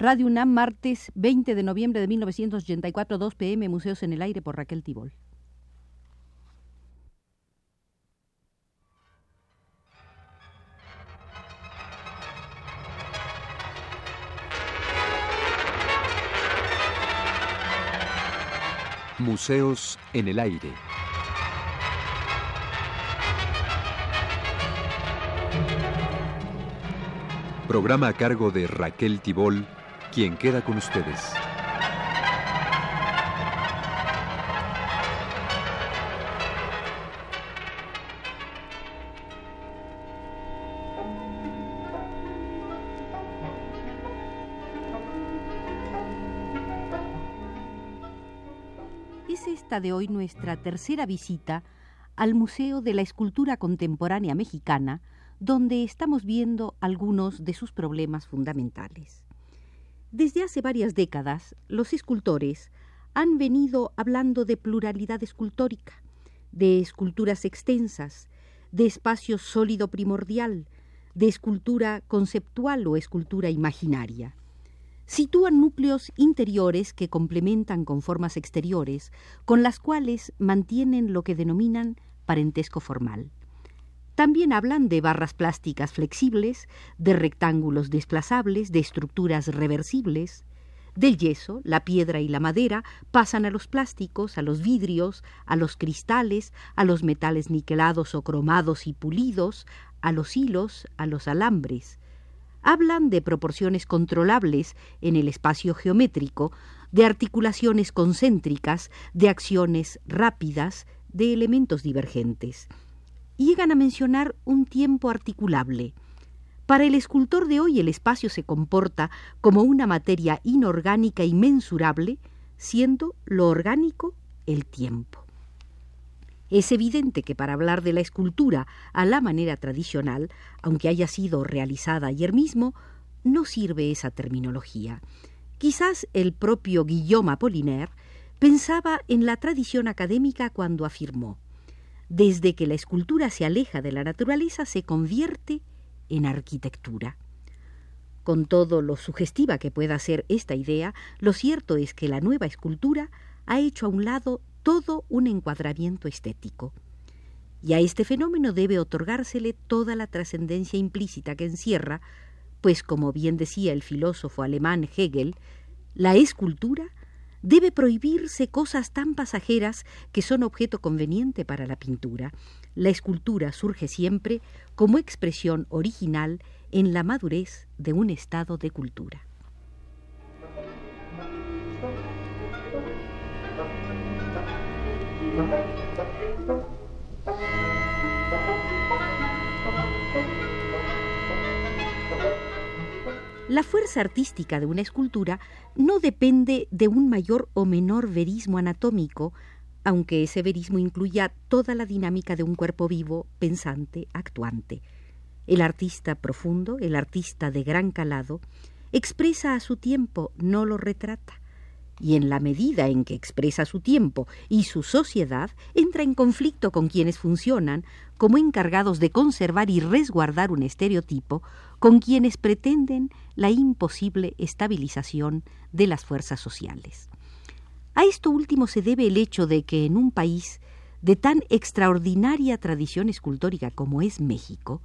Radio UNAM, martes 20 de noviembre de 1984, 2 pm, Museos en el Aire por Raquel Tibol. Museos en el Aire. Programa a cargo de Raquel Tibol, quien queda con ustedes. Es esta de hoy nuestra tercera visita al Museo de la Escultura Contemporánea Mexicana, donde estamos viendo algunos de sus problemas fundamentales. Desde hace varias décadas, los escultores han venido hablando de pluralidad escultórica, de esculturas extensas, de espacio sólido primordial, de escultura conceptual o escultura imaginaria. Sitúan núcleos interiores que complementan con formas exteriores, con las cuales mantienen lo que denominan parentesco formal. También hablan de barras plásticas flexibles, de rectángulos desplazables, de estructuras reversibles. Del yeso, la piedra y la madera pasan a los plásticos, a los vidrios, a los cristales, a los metales niquelados o cromados y pulidos, a los hilos, a los alambres. Hablan de proporciones controlables en el espacio geométrico, de articulaciones concéntricas, de acciones rápidas, de elementos divergentes llegan a mencionar un tiempo articulable. Para el escultor de hoy el espacio se comporta como una materia inorgánica y mensurable, siendo lo orgánico el tiempo. Es evidente que para hablar de la escultura a la manera tradicional, aunque haya sido realizada ayer mismo, no sirve esa terminología. Quizás el propio Guillaume Apollinaire pensaba en la tradición académica cuando afirmó desde que la escultura se aleja de la naturaleza, se convierte en arquitectura. Con todo lo sugestiva que pueda ser esta idea, lo cierto es que la nueva escultura ha hecho a un lado todo un encuadramiento estético. Y a este fenómeno debe otorgársele toda la trascendencia implícita que encierra, pues como bien decía el filósofo alemán Hegel, la escultura debe prohibirse cosas tan pasajeras que son objeto conveniente para la pintura. La escultura surge siempre como expresión original en la madurez de un estado de cultura. La fuerza artística de una escultura no depende de un mayor o menor verismo anatómico, aunque ese verismo incluya toda la dinámica de un cuerpo vivo, pensante, actuante. El artista profundo, el artista de gran calado, expresa a su tiempo, no lo retrata y en la medida en que expresa su tiempo y su sociedad, entra en conflicto con quienes funcionan como encargados de conservar y resguardar un estereotipo, con quienes pretenden la imposible estabilización de las fuerzas sociales. A esto último se debe el hecho de que en un país de tan extraordinaria tradición escultórica como es México,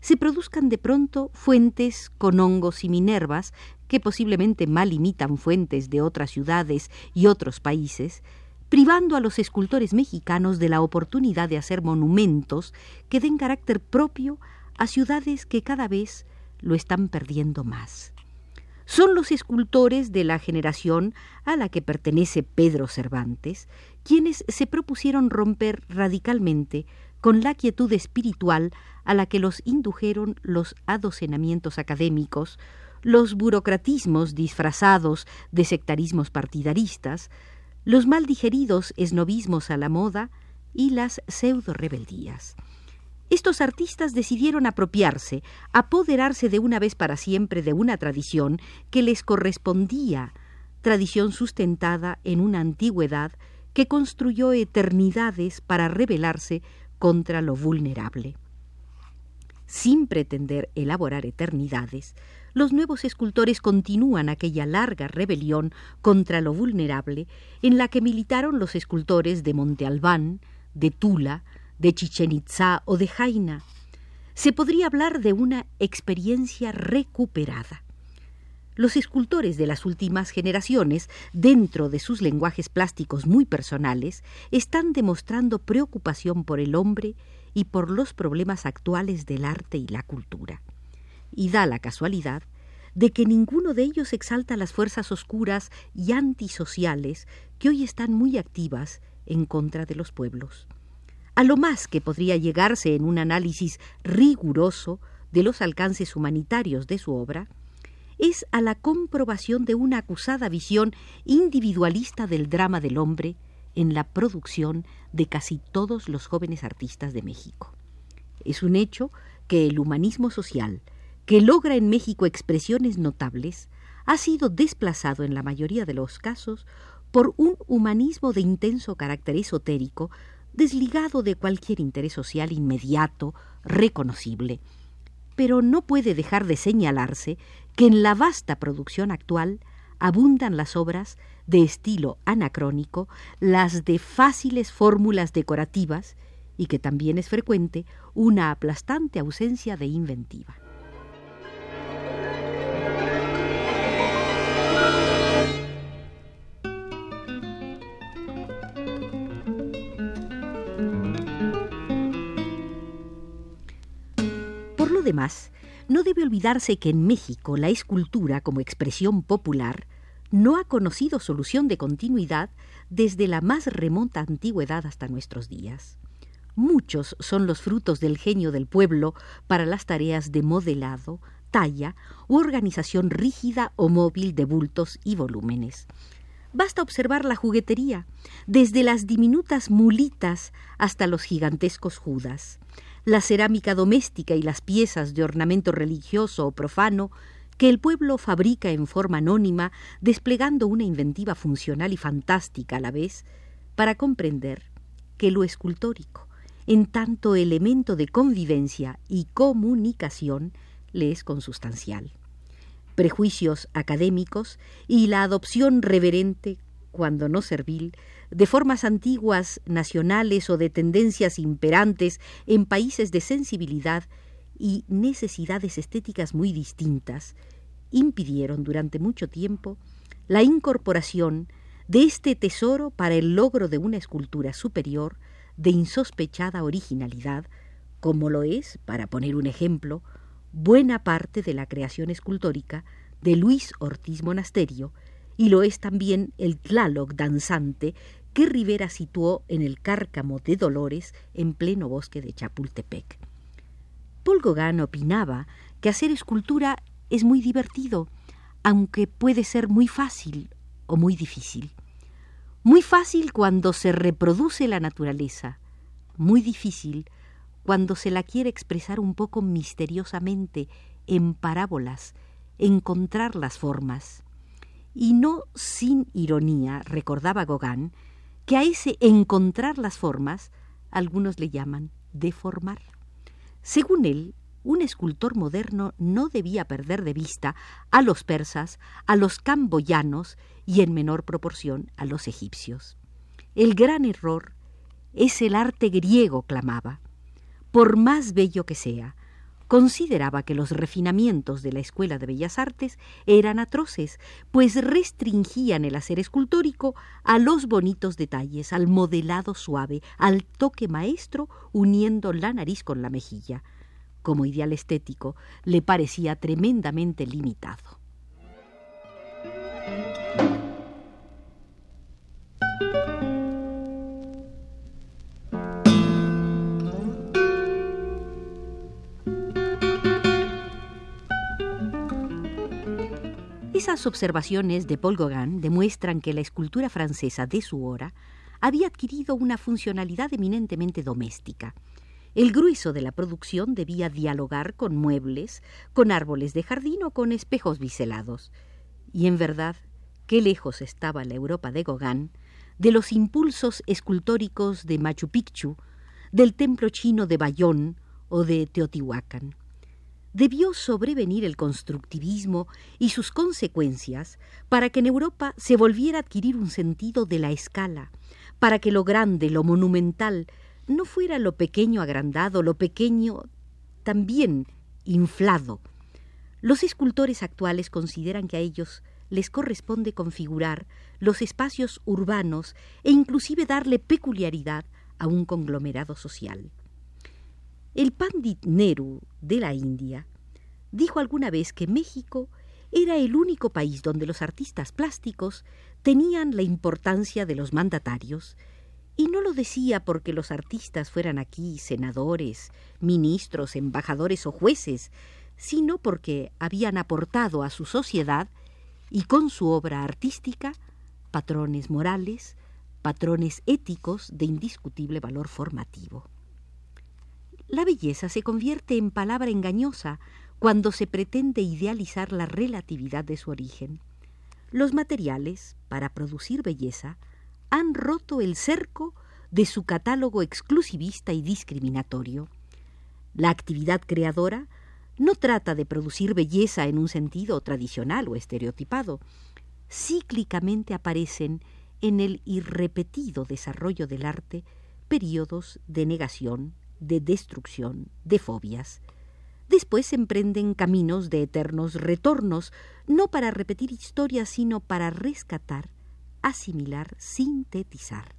se produzcan de pronto fuentes con hongos y minervas que posiblemente mal imitan fuentes de otras ciudades y otros países, privando a los escultores mexicanos de la oportunidad de hacer monumentos que den carácter propio a ciudades que cada vez lo están perdiendo más. Son los escultores de la generación a la que pertenece Pedro Cervantes quienes se propusieron romper radicalmente con la quietud espiritual a la que los indujeron los adocenamientos académicos, los burocratismos disfrazados de sectarismos partidaristas, los mal digeridos esnovismos a la moda y las pseudo rebeldías. Estos artistas decidieron apropiarse, apoderarse de una vez para siempre de una tradición que les correspondía, tradición sustentada en una antigüedad que construyó eternidades para rebelarse contra lo vulnerable. Sin pretender elaborar eternidades, los nuevos escultores continúan aquella larga rebelión contra lo vulnerable en la que militaron los escultores de Monte Albán, de Tula, de Chichen Itzá o de Jaina. Se podría hablar de una experiencia recuperada. Los escultores de las últimas generaciones, dentro de sus lenguajes plásticos muy personales, están demostrando preocupación por el hombre y por los problemas actuales del arte y la cultura. Y da la casualidad de que ninguno de ellos exalta las fuerzas oscuras y antisociales que hoy están muy activas en contra de los pueblos. A lo más que podría llegarse en un análisis riguroso de los alcances humanitarios de su obra, es a la comprobación de una acusada visión individualista del drama del hombre en la producción de casi todos los jóvenes artistas de México. Es un hecho que el humanismo social, que logra en México expresiones notables, ha sido desplazado en la mayoría de los casos por un humanismo de intenso carácter esotérico, desligado de cualquier interés social inmediato, reconocible. Pero no puede dejar de señalarse que en la vasta producción actual abundan las obras de estilo anacrónico, las de fáciles fórmulas decorativas y que también es frecuente una aplastante ausencia de inventiva. Demás, no debe olvidarse que en México la escultura como expresión popular no ha conocido solución de continuidad desde la más remota antigüedad hasta nuestros días. Muchos son los frutos del genio del pueblo para las tareas de modelado, talla u organización rígida o móvil de bultos y volúmenes. Basta observar la juguetería, desde las diminutas mulitas hasta los gigantescos judas, la cerámica doméstica y las piezas de ornamento religioso o profano que el pueblo fabrica en forma anónima, desplegando una inventiva funcional y fantástica a la vez, para comprender que lo escultórico, en tanto elemento de convivencia y comunicación, le es consustancial. Prejuicios académicos y la adopción reverente, cuando no servil, de formas antiguas, nacionales o de tendencias imperantes en países de sensibilidad y necesidades estéticas muy distintas, impidieron durante mucho tiempo la incorporación de este tesoro para el logro de una escultura superior de insospechada originalidad, como lo es, para poner un ejemplo, buena parte de la creación escultórica de Luis Ortiz Monasterio, y lo es también el Tlaloc danzante que Rivera situó en el cárcamo de Dolores en pleno bosque de Chapultepec. Paul Gauguin opinaba que hacer escultura es muy divertido, aunque puede ser muy fácil o muy difícil. Muy fácil cuando se reproduce la naturaleza, muy difícil cuando se la quiere expresar un poco misteriosamente, en parábolas, encontrar las formas. Y no sin ironía, recordaba Gauguin, que a ese encontrar las formas algunos le llaman deformar. Según él, un escultor moderno no debía perder de vista a los persas, a los camboyanos y en menor proporción a los egipcios. El gran error es el arte griego, clamaba. Por más bello que sea, consideraba que los refinamientos de la Escuela de Bellas Artes eran atroces, pues restringían el hacer escultórico a los bonitos detalles, al modelado suave, al toque maestro uniendo la nariz con la mejilla. Como ideal estético, le parecía tremendamente limitado. Esas observaciones de Paul Gauguin demuestran que la escultura francesa de su hora había adquirido una funcionalidad eminentemente doméstica. El grueso de la producción debía dialogar con muebles, con árboles de jardín o con espejos biselados. Y en verdad, qué lejos estaba la Europa de Gauguin de los impulsos escultóricos de Machu Picchu, del templo chino de Bayón o de Teotihuacán. Debió sobrevenir el constructivismo y sus consecuencias para que en Europa se volviera a adquirir un sentido de la escala, para que lo grande, lo monumental, no fuera lo pequeño agrandado, lo pequeño también inflado. Los escultores actuales consideran que a ellos les corresponde configurar los espacios urbanos e inclusive darle peculiaridad a un conglomerado social. El Pandit Nehru de la India dijo alguna vez que México era el único país donde los artistas plásticos tenían la importancia de los mandatarios, y no lo decía porque los artistas fueran aquí senadores, ministros, embajadores o jueces, sino porque habían aportado a su sociedad y con su obra artística patrones morales, patrones éticos de indiscutible valor formativo. La belleza se convierte en palabra engañosa cuando se pretende idealizar la relatividad de su origen. Los materiales, para producir belleza, han roto el cerco de su catálogo exclusivista y discriminatorio. La actividad creadora no trata de producir belleza en un sentido tradicional o estereotipado. Cíclicamente aparecen en el irrepetido desarrollo del arte periodos de negación, de destrucción, de fobias. Después emprenden caminos de eternos retornos, no para repetir historias, sino para rescatar, asimilar, sintetizar.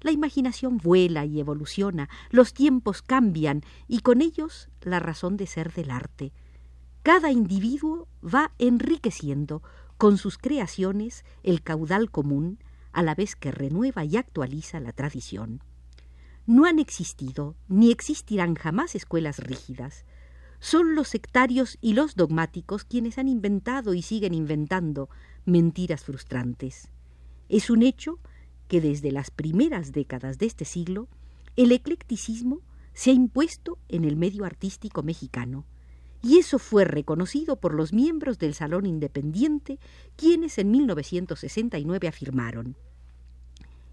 La imaginación vuela y evoluciona, los tiempos cambian y con ellos la razón de ser del arte. Cada individuo va enriqueciendo con sus creaciones el caudal común, a la vez que renueva y actualiza la tradición. No han existido ni existirán jamás escuelas rígidas. Son los sectarios y los dogmáticos quienes han inventado y siguen inventando mentiras frustrantes. Es un hecho que desde las primeras décadas de este siglo el eclecticismo se ha impuesto en el medio artístico mexicano, y eso fue reconocido por los miembros del Salón Independiente, quienes en 1969 afirmaron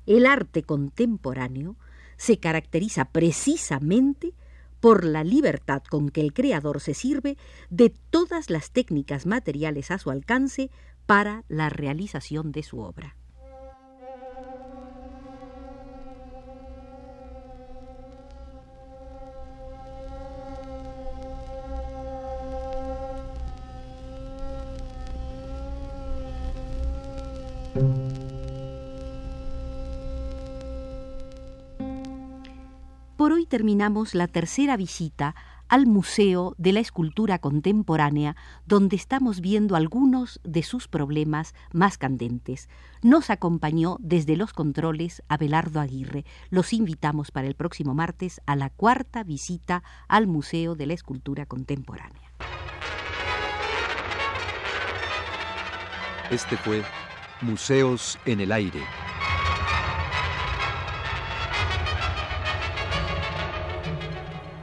El arte contemporáneo se caracteriza precisamente por la libertad con que el creador se sirve de todas las técnicas materiales a su alcance para la realización de su obra. Hoy terminamos la tercera visita al Museo de la Escultura Contemporánea, donde estamos viendo algunos de sus problemas más candentes. Nos acompañó desde los controles Abelardo Aguirre. Los invitamos para el próximo martes a la cuarta visita al Museo de la Escultura Contemporánea. Este fue Museos en el Aire.